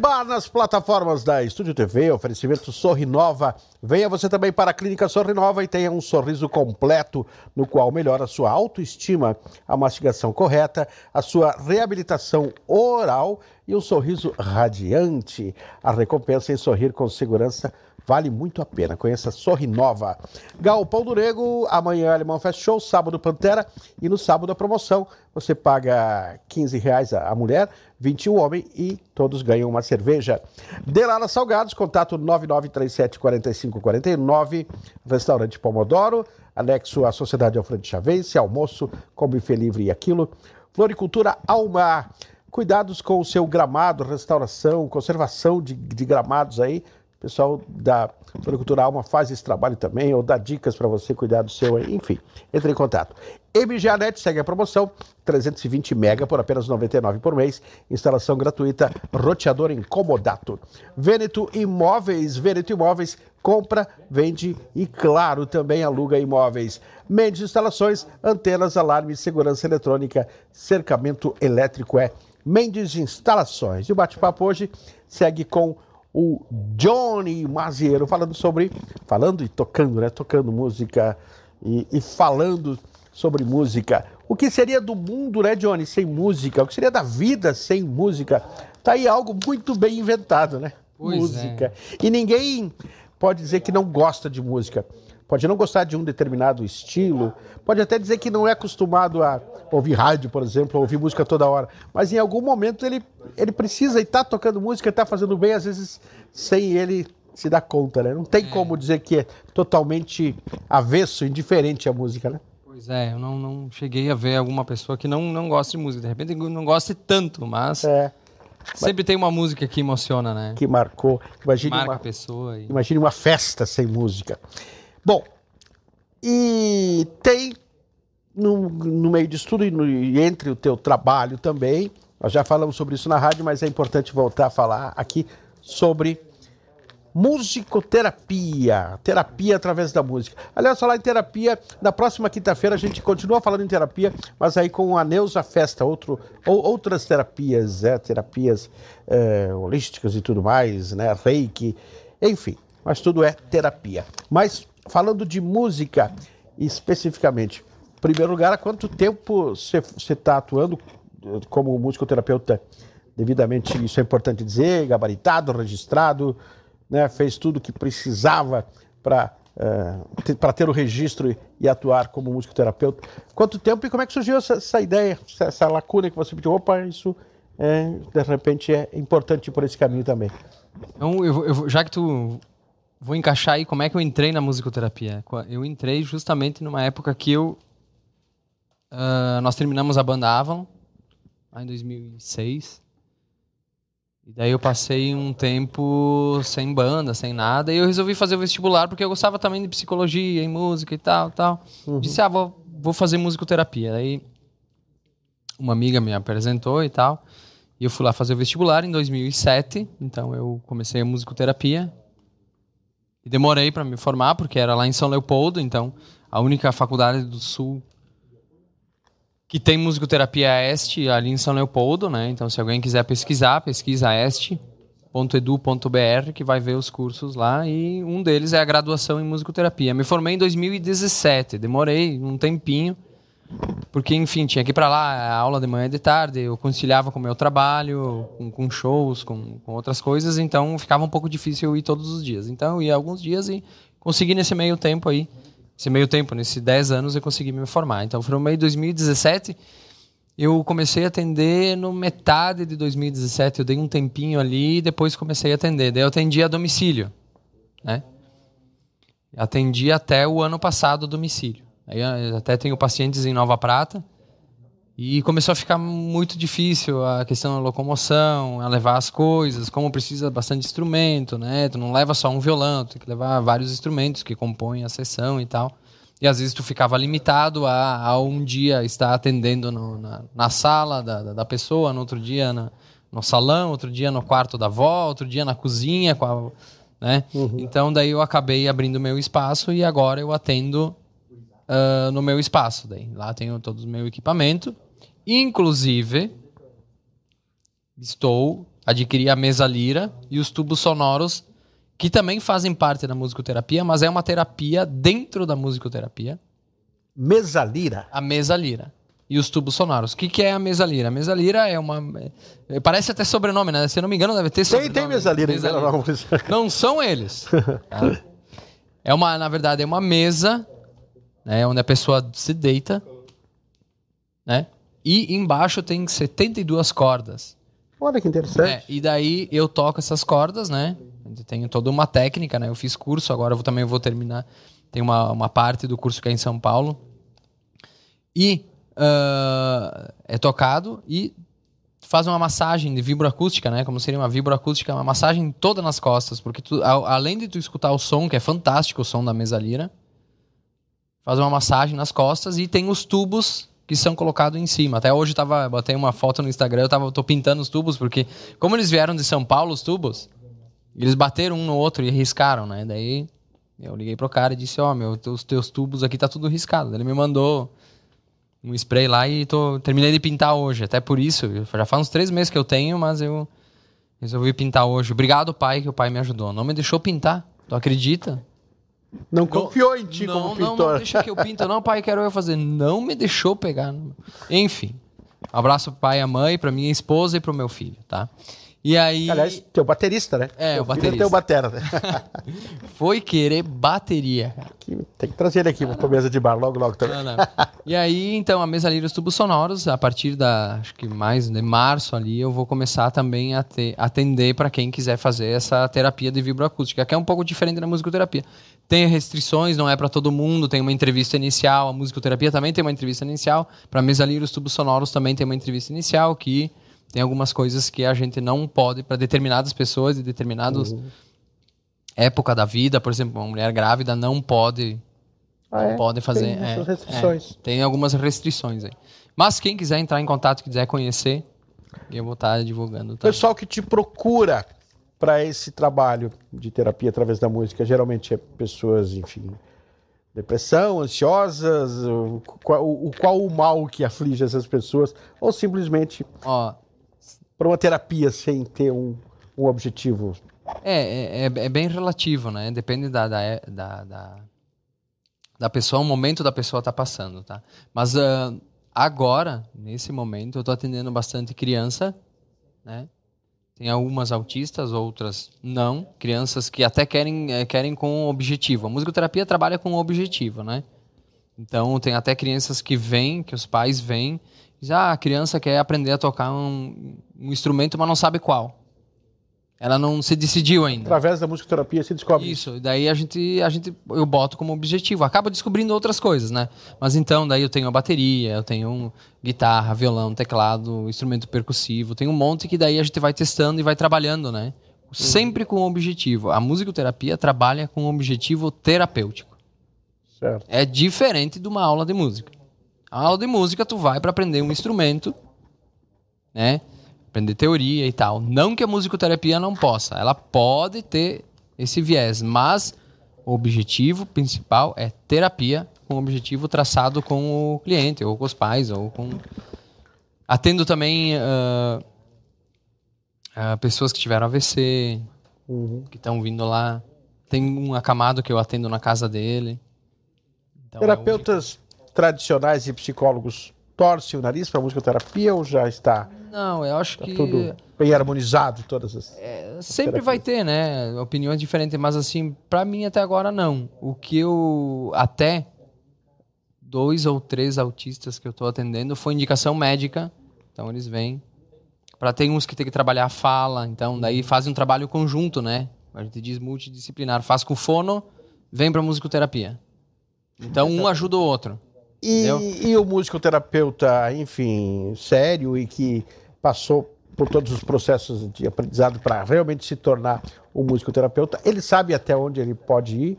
Bar nas plataformas da Estúdio TV, oferecimento Sorrinova. Venha você também para a Clínica Sorrinova e tenha um sorriso completo, no qual melhora a sua autoestima, a mastigação correta, a sua reabilitação oral e um sorriso radiante. A recompensa em sorrir com segurança Vale muito a pena. Conheça Sorrinova. Galpão do Nego, amanhã Alemão Fest Show, sábado Pantera e no sábado a promoção. Você paga 15 reais a mulher, 20 o homem e todos ganham uma cerveja. Delala Salgados, contato 99374549, restaurante Pomodoro, anexo à Sociedade Alfredo Chaves, almoço com buffet livre e aquilo. Floricultura Almar. Cuidados com o seu gramado, restauração, conservação de, de gramados aí o pessoal da Floricultura Alma faz esse trabalho também, ou dá dicas para você cuidar do seu, enfim, entre em contato. MGANET segue a promoção, 320 mega por apenas 99 por mês, instalação gratuita, roteador incomodato. Veneto Imóveis, Veneto Imóveis, compra, vende e, claro, também aluga imóveis. Mendes Instalações, antenas, alarmes, segurança eletrônica, cercamento elétrico é Mendes Instalações. E o bate-papo hoje segue com o Johnny Maziero falando sobre, falando e tocando, né? Tocando música e, e, falando sobre música. O que seria do mundo, né, Johnny, sem música? O que seria da vida sem música? Tá aí algo muito bem inventado, né? Pois música. É. E ninguém pode dizer que não gosta de música. Pode não gostar de um determinado estilo, pode até dizer que não é acostumado a ouvir rádio, por exemplo, ou ouvir música toda hora, mas em algum momento ele, ele precisa estar tá tocando música, estar tá fazendo bem, às vezes sem ele se dar conta, né? Não tem é. como dizer que é totalmente avesso, indiferente à música, né? Pois é, eu não, não cheguei a ver alguma pessoa que não, não gosta de música. De repente não goste tanto, mas é. sempre mas... tem uma música que emociona, né? Que marcou. Imagine Marca uma, a pessoa. E... Imagine uma festa sem música. Bom, e tem no, no meio disso tudo e, no, e entre o teu trabalho também, nós já falamos sobre isso na rádio, mas é importante voltar a falar aqui sobre musicoterapia, terapia através da música. Aliás, falar em terapia, na próxima quinta-feira a gente continua falando em terapia, mas aí com a Neuza Festa, outro, ou, outras terapias, é, terapias é, holísticas e tudo mais, né, reiki, enfim, mas tudo é terapia. Mas falando de música especificamente, em primeiro lugar, há quanto tempo você está atuando como musicoterapeuta devidamente, isso é importante dizer, gabaritado, registrado, né, fez tudo o que precisava para uh, ter, ter o registro e, atuar como musicoterapeuta. Quanto tempo e como é que surgiu essa, essa ideia, essa, lacuna que você pediu? Opa, isso é, de repente é importante por esse caminho também. Então, eu, eu, já que tu vou encaixar aí como é que eu entrei na musicoterapia. Eu entrei justamente numa época que eu uh, nós terminamos a banda Avalon lá em 2006. E daí eu passei um tempo sem banda, sem nada, e eu resolvi fazer o vestibular porque eu gostava também de psicologia e música e tal, tal. Uhum. Disse, ah, vou, vou fazer musicoterapia. Aí uma amiga me apresentou e tal. E eu fui lá fazer o vestibular em 2007, então eu comecei a musicoterapia e demorei para me formar, porque era lá em São Leopoldo, então a única faculdade do Sul que tem musicoterapia este, ali em São Leopoldo, né? Então, se alguém quiser pesquisar, pesquisa este.edu.br, que vai ver os cursos lá, e um deles é a graduação em musicoterapia. Me formei em 2017, demorei um tempinho, porque, enfim, tinha que ir para lá, a aula de manhã e de tarde, eu conciliava com o meu trabalho, com, com shows, com, com, outras coisas, então ficava um pouco difícil eu ir todos os dias. Então eu ia alguns dias e consegui nesse meio tempo aí, esse meio tempo, nesses 10 anos eu consegui me formar. Então foi no meio de 2017, eu comecei a atender no metade de 2017, eu dei um tempinho ali e depois comecei a atender. Daí eu atendi a domicílio, né? Atendi até o ano passado a domicílio. Aí até tenho pacientes em Nova Prata. E começou a ficar muito difícil a questão da locomoção, a levar as coisas, como precisa bastante instrumento, né? Tu não leva só um violão, tem que levar vários instrumentos que compõem a sessão e tal. E às vezes tu ficava limitado a, a um dia estar atendendo no, na, na, sala da, da, pessoa, no outro dia na, no salão, outro dia no quarto da avó, outro dia na cozinha, a, né? Uhum. Então daí eu acabei abrindo meu espaço e agora eu atendo uh, no meu espaço. Daí. Lá tenho todo o meu equipamento. Inclusive, estou adquiri a mesa lira e os tubos sonoros que também fazem parte da musicoterapia, mas é uma terapia dentro da musicoterapia. Mesa lira? A mesa lira. E os tubos sonoros. O que, que é a mesa lira? A mesa lira é uma. É, parece até sobrenome, né? Se eu não me engano, deve ter sobrenome. Tem, tem mesa lira, mesa lira. Não, não são eles. [LAUGHS] Tá? É uma, na verdade, é uma mesa né, onde a pessoa se deita, né? E embaixo tem 72 cordas. Olha que interessante. É, e daí eu toco essas cordas, né? Tenho toda uma técnica, né? Eu fiz curso, agora vou, também vou terminar. Tem uma, uma parte do curso que é em São Paulo. E uh, é tocado e faz uma massagem de vibroacústica, né? Como seria uma vibroacústica, uma massagem toda nas costas, porque tu, a, além de tu escutar o som, que é fantástico o som da mesa lira, faz uma massagem nas costas e tem os tubos que são colocados em cima. Até hoje tava, botei uma foto no Instagram, eu tava, tô pintando os tubos, porque como eles vieram de São Paulo, os tubos, eles bateram um no outro e riscaram, né? Daí eu liguei pro cara e disse, ó, oh, meu, os teus tubos aqui tá tudo riscado. Ele me mandou um spray lá e tô, terminei de pintar hoje. Até por isso, já faz uns três meses que eu tenho, mas eu resolvi pintar hoje. Obrigado, pai, que o pai me ajudou. Não me deixou pintar. Tu acredita? Não confiou em ti não, como pintor. Não, não deixa que eu pinto. Não, pai, quero eu fazer. Não me deixou pegar. Enfim. Abraço pro pai e a mãe, pra minha esposa e pro meu filho, tá? E aí. Aliás, teu baterista, né? É, teu o baterista. Teu batera, né? [LAUGHS] Foi querer bateria, tem que trazer ele aqui ah, pra mesa de bar logo, logo também. Não, não. E aí, então, a mesa livre os tubos sonoros, a partir da, acho que mais de março ali, eu vou começar também a ter, atender para quem quiser fazer essa terapia de vibroacústica, que é um pouco diferente da musicoterapia. Tem restrições, não é para todo mundo, tem uma entrevista inicial, a musicoterapia também tem uma entrevista inicial, para mesa livre os tubos sonoros também tem uma entrevista inicial que tem algumas coisas que a gente não pode para determinadas pessoas e determinadas uhum. época da vida, por exemplo, uma mulher grávida não pode ah, não é? pode fazer. Tem, é, restrições. É, tem algumas restrições aí. Mas quem quiser entrar em contato, quiser conhecer, eu vou estar divulgando. Também. Pessoal que te procura para esse trabalho de terapia através da música, geralmente é pessoas, enfim, depressão, ansiosas, o, o, o qual o mal que aflige essas pessoas, ou simplesmente Ó, para uma terapia sem ter um, um objetivo? É, é, é, bem relativo, né? Depende da, da, da, da, da pessoa, o momento da pessoa tá passando, tá? Mas uh, agora, nesse momento, eu tô atendendo bastante criança, né? Tem algumas autistas, outras não. Crianças que até querem, é, querem com um objetivo. A musicoterapia trabalha com um objetivo, né? Então, tem até crianças que vêm, que os pais vêm já a criança quer aprender a tocar um, um, instrumento, mas não sabe qual. Ela não se decidiu ainda. Através da musicoterapia se descobre. Isso, daí a gente, a gente eu boto como objetivo. Acaba descobrindo outras coisas, né? Mas então, daí eu tenho a bateria, eu tenho guitarra, violão, teclado, instrumento percussivo, tem um monte que daí a gente vai testando e vai trabalhando, né? Sempre com um objetivo. A musicoterapia trabalha com um objetivo terapêutico. Certo. É diferente de uma aula de música. A aula de música tu vai para aprender um instrumento, né? Aprender teoria e tal. Não que a musicoterapia não possa, ela pode ter esse viés, mas o objetivo principal é terapia com objetivo traçado com o cliente, ou com os pais, ou com. Atendo também uh, uh, pessoas que tiveram AVC, uhum. que estão vindo lá. Tem um acamado que eu atendo na casa dele. Então, Terapeutas é tradicionais e psicólogos torcem o nariz para musicoterapia ou já está? Não, eu acho tá que. Tudo bem harmonizado, todas as. É, sempre vai ter, né? Opiniões diferentes, mas assim, para mim até agora não. O que eu. Até dois ou três autistas que eu estou atendendo foi indicação médica. Então eles vêm. Para tem uns que tem que trabalhar a fala, então daí fazem um trabalho conjunto, né? A gente diz multidisciplinar. Faz com fono, vem para musicoterapia. Então um ajuda o outro. E, e o musicoterapeuta, enfim, sério e que passou por todos os processos de aprendizado para realmente se tornar um musicoterapeuta, ele sabe até onde ele pode ir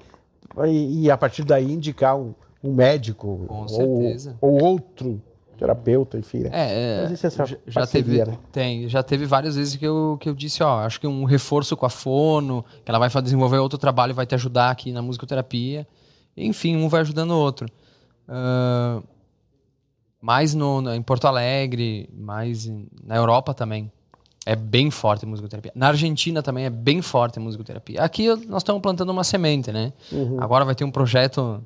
e, e a partir daí indicar um, um médico Com ou, ou outro terapeuta, enfim. Né? É, é, essa já, já teve, né? tem, já teve várias vezes que eu, que eu disse, ó, acho que um reforço com a fono, que ela vai desenvolver outro trabalho, vai te ajudar aqui na musicoterapia. Enfim, um vai ajudando o outro. Ah, mais no, em Porto Alegre, mais em- na Europa também. É bem forte a musicoterapia. Na Argentina também é bem forte a musicoterapia. Aqui nós estamos plantando uma semente, né? Uhum. Agora vai ter um projeto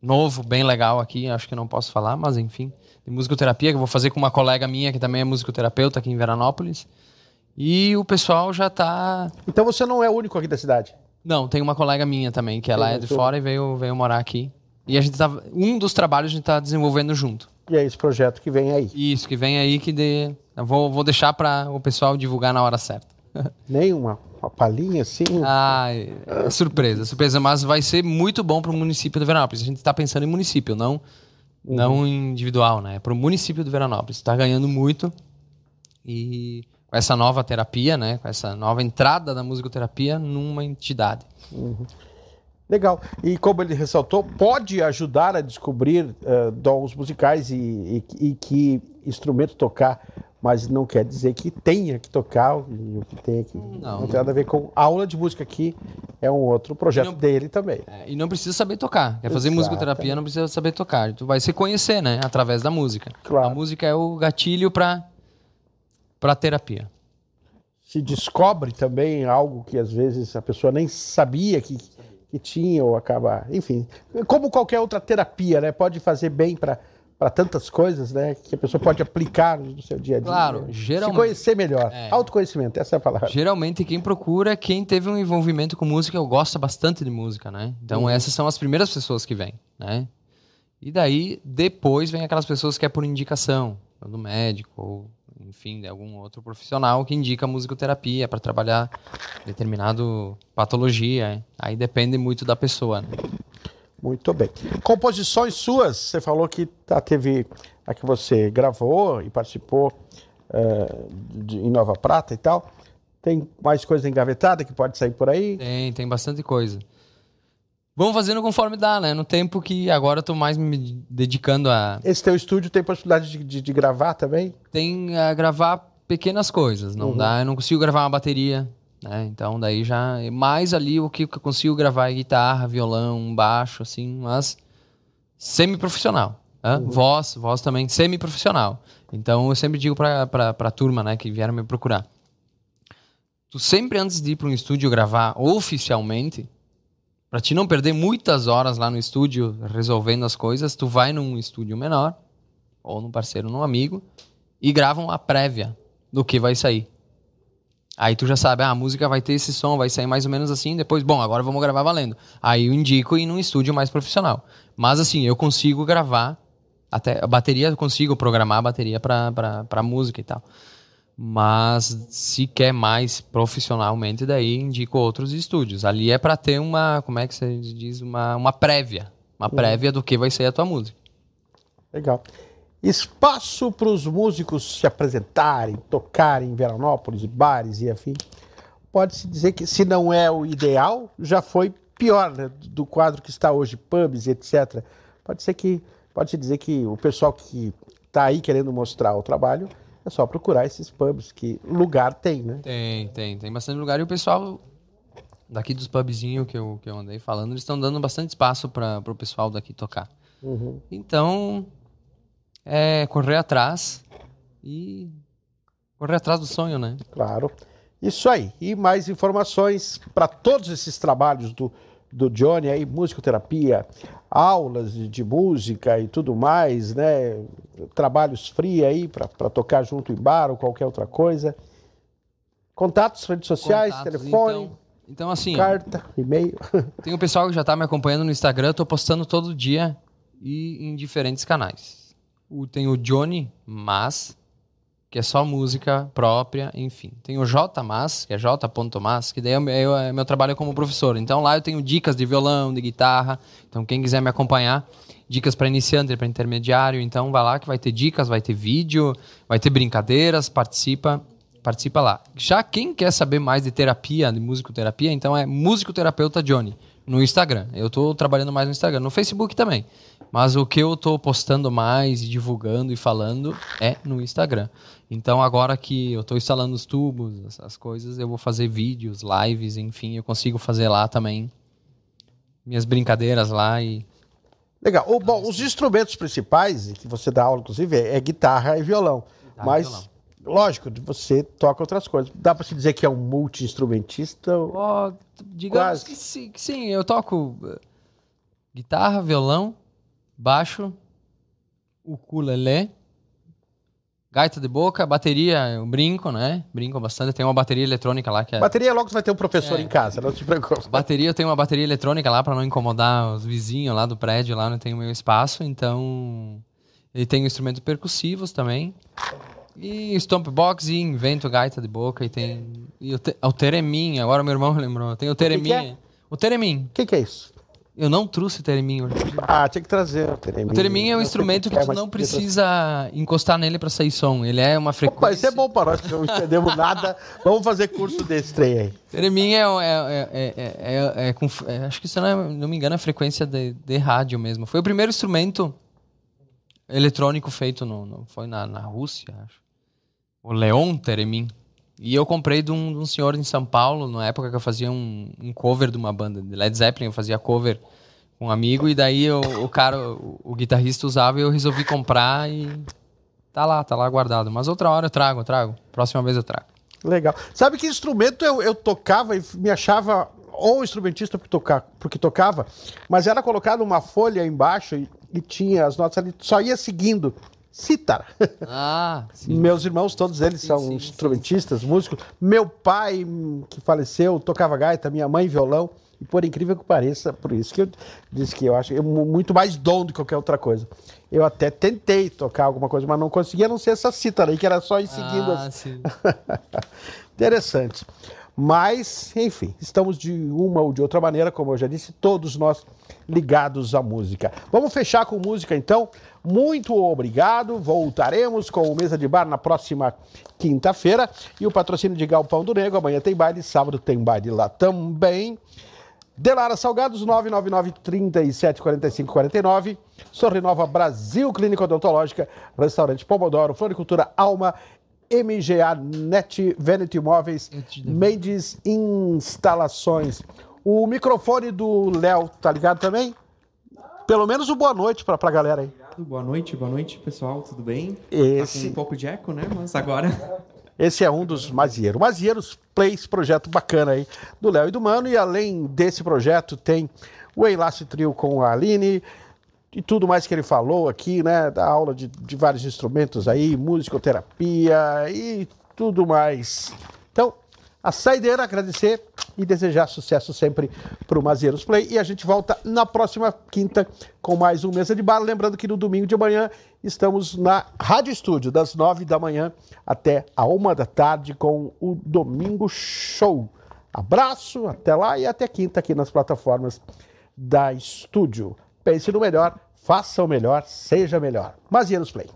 novo, bem legal aqui, acho que não posso falar, mas enfim, de musicoterapia que eu vou fazer com uma colega minha que também é musicoterapeuta aqui em Veranópolis. E o pessoal já tá. Então você não é o único aqui da cidade. Não, tem uma colega minha também, que ela é de fora e veio, veio morar aqui. E a gente tá. Um dos trabalhos a gente tá desenvolvendo junto. E é esse projeto que vem aí. Isso, que vem aí que. Eu vou, vou deixar para o pessoal divulgar na hora certa. [LAUGHS] Nem uma, palhinha assim. Ah, é surpresa, surpresa, mas vai ser muito bom para o município de Veranópolis. A gente está pensando em município, não, não em individual, né? Para o município de Veranópolis. Está ganhando muito e com essa nova terapia, né? Com essa nova entrada da musicoterapia numa entidade. Legal. E como ele ressaltou, pode ajudar a descobrir eh, dons musicais e, e- e que instrumento tocar, mas não quer dizer que tenha que tocar o que tenha que. Não, tem nada a ver com a aula de música aqui. É um outro projeto Não- dele também. É, e não precisa saber tocar. Quer fazer Exatamente. musicoterapia, não precisa saber tocar. Tu vai se conhecer, né? Através da música. Claro. A música é o gatilho para para terapia. Se descobre também algo que às vezes a pessoa nem sabia que, que tinha ou acaba. Enfim, como qualquer outra terapia, né? Pode fazer bem para. Para tantas coisas, né? Que a pessoa pode aplicar no seu dia a dia. Claro, geralmente- Se conhecer melhor. É. Autoconhecimento, essa é a palavra. Geralmente quem procura é quem teve um envolvimento com música ou gosta bastante de música, né? Então essas são as primeiras pessoas que vêm, né? E daí depois vem aquelas pessoas que é por indicação, do médico ou enfim, de algum outro profissional que indica musicoterapia para trabalhar determinado patologia. Aí depende muito da pessoa. Né? Muito bem. Composições suas, você falou que tá, teve a que você gravou e participou eh, de- em Nova Prata e tal. Tem mais coisa engavetada que pode sair por aí? Tem, tem bastante coisa. Vamos fazendo conforme dá, né? No tempo que agora eu tô mais me dedicando a Esse teu estúdio tem possibilidade de, de- de gravar também? tem a gravar pequenas coisas. Não Uhum. dá, eu não consigo gravar uma bateria, né? Então daí já mais ali o que eu consigo gravar é guitarra, violão, baixo, assim, mas semi-profissional. né? Uhum. Voz, voz também semi-profissional. Então eu sempre digo pra, pra, pra turma, né, que vieram me procurar. Tu sempre antes de ir para um estúdio gravar oficialmente, Pra te não perder muitas horas lá no estúdio resolvendo as coisas, tu vai num estúdio menor, ou num parceiro, num amigo, e grava uma prévia do que vai sair. Aí tu já sabe, ah, a música vai ter esse som, vai sair mais ou menos assim, depois, bom, agora vamos gravar valendo. Aí eu indico ir num estúdio mais profissional. Mas assim, eu consigo gravar, até a bateria, eu consigo programar a bateria pra, pra, pra música e tal. Mas se quer mais profissionalmente, daí indico outros estúdios. Ali é pra ter uma, como é que você diz, uma, uma prévia. Uma prévia do que vai ser a tua música. Legal. Espaço para os músicos se apresentarem, tocarem em Veranópolis, bares e afim. Pode-se dizer que, se não é o ideal, já foi pior né, do quadro que está hoje, pubs, etc. Pode ser que, pode-se dizer que o pessoal que está aí querendo mostrar o trabalho é só procurar esses pubs, que lugar tem, né? Tem, tem, tem bastante lugar. E o pessoal daqui dos pubzinhos que eu, que eu andei falando, eles estão dando bastante espaço para o pessoal daqui tocar. Uhum. Então, é correr atrás e correr atrás do sonho, né? Claro. Isso aí. E mais informações para todos esses trabalhos do, do Johnny aí, musicoterapia, aulas de, música e tudo mais, né? Trabalhos free aí para tocar junto em bar ou qualquer outra coisa. Contatos, redes sociais, Contatos, telefone, Então, então assim, carta, e-mail. [LAUGHS] tem o pessoal que já tá me acompanhando no Instagram, eu tô postando todo dia e em diferentes canais. O, tem o Johnny Mas, que é só música própria, enfim. Tem o J Mas, que é J.Mas, que daí é, é meu trabalho como professor. Então lá eu tenho dicas de violão, de guitarra. Então quem quiser me acompanhar, dicas para iniciante, para intermediário, então vai lá que vai ter dicas, vai ter vídeo, vai ter brincadeiras, participa, participa lá. Já quem quer saber mais de terapia, de musicoterapia, então é musicoterapeuta Johnny No Instagram. Eu tô trabalhando mais no Instagram. No Facebook também. Mas o que eu tô postando mais, divulgando e falando é no Instagram. Então agora que eu tô instalando os tubos, essas coisas, eu vou fazer vídeos, lives, enfim, eu consigo fazer lá também minhas brincadeiras lá e Legal. O, bom, os instrumentos principais, que você dá aula, inclusive, é, é guitarra e violão. Guitarra Mas, e violão. lógico, você toca outras coisas. Dá para se dizer que é um multi-instrumentista? Oh, digamos que sim, que sim, eu toco eh, guitarra, violão, baixo, ukulele, Gaita de boca, bateria, eu brinco, né? Brinco bastante. Tem uma bateria eletrônica lá que é. Bateria logo você vai ter um professor é. em casa, não te preocupe. Bateria, eu tenho uma bateria eletrônica lá para não incomodar os vizinhos lá do prédio, lá não tem o meu espaço, então. Ele tem instrumentos percussivos também. E Stomp Box e invento gaita de boca e tem. E o, te... o Teremin, agora meu irmão [LAUGHS] lembrou. Tem o Teremin. O, que que é? o Teremin. O que, que é isso? Eu não trouxe teremin hoje. Ah, tinha que trazer o teremin. O teremin é um instrumento que tu não precisa encostar nele para sair som. Ele é uma frequência. Opa, isso é bom para nós que não entendemos nada. [LAUGHS] Vamos fazer curso desse trem aí. Teremin é, é, é, é, com, acho que se não, não me engano, é frequência de, de rádio mesmo. Foi o primeiro instrumento eletrônico feito no, no foi na, na Rússia, acho. O Leon Teremin. E eu comprei de um, de um, senhor em São Paulo, na época que eu fazia um, um, cover de uma banda de Led Zeppelin, eu fazia cover com um amigo, e daí eu, o cara, o, o, guitarrista usava e eu resolvi comprar e tá lá, tá lá guardado. Mas outra hora eu trago, eu trago. Próxima vez eu trago. Legal. Sabe que instrumento eu, eu tocava e me achava ou instrumentista porque, tocar, porque tocava, mas era colocado uma folha embaixo e, e tinha as notas ali, só ia seguindo cítara. Ah, sim. Meus irmãos, todos eles são sim, instrumentistas, sim. músicos. Meu pai, que faleceu, tocava gaita, minha mãe, violão. E por incrível que pareça, por isso que eu disse que eu acho eu, muito mais dom do que qualquer outra coisa. Eu até tentei tocar alguma coisa, mas não conseguia, não ser essa cítara aí, que era só ir seguindo. Ah, assim. [LAUGHS] Interessante. Mas, enfim, estamos de uma ou de outra maneira, como eu já disse, todos nós ligados à música. Vamos fechar com música então. Muito obrigado. Voltaremos com o Mesa de Bar na próxima quinta-feira. E o patrocínio de Galpão do Negro. Amanhã tem baile, sábado tem baile lá também. Delara Salgados, 999 37 45 49. Sorrinova Brasil Clínica Odontológica. Restaurante Pomodoro. Floricultura Alma MGA Net Vanity Imóveis, Mendes Instalações. O microfone do Léo, tá ligado também? Pelo menos o boa noite pra, pra galera aí. Boa noite, boa noite, pessoal, tudo bem? Esse... Tá com um pouco de eco, né? Mas agora... [LAUGHS] Esse é um dos Mazieiros. Mazieiros Plays, projeto bacana aí do Léo e do Mano. E além desse projeto, tem o Enlace Trio com a Aline, e tudo mais que ele falou aqui, né? Da aula de, de vários instrumentos aí, musicoterapia e tudo mais. Então, a saideira, agradecer e desejar sucesso sempre para o Mazeiros Play. E a gente volta na próxima quinta com mais um Mesa de Bar. Lembrando que no domingo de manhã estamos na Rádio Estúdio, das nove da manhã até a uma da tarde, com o Domingo Show. Abraço, até lá e até quinta aqui nas plataformas da Estúdio. Pense no melhor, faça o melhor, seja melhor. Mazieros Play.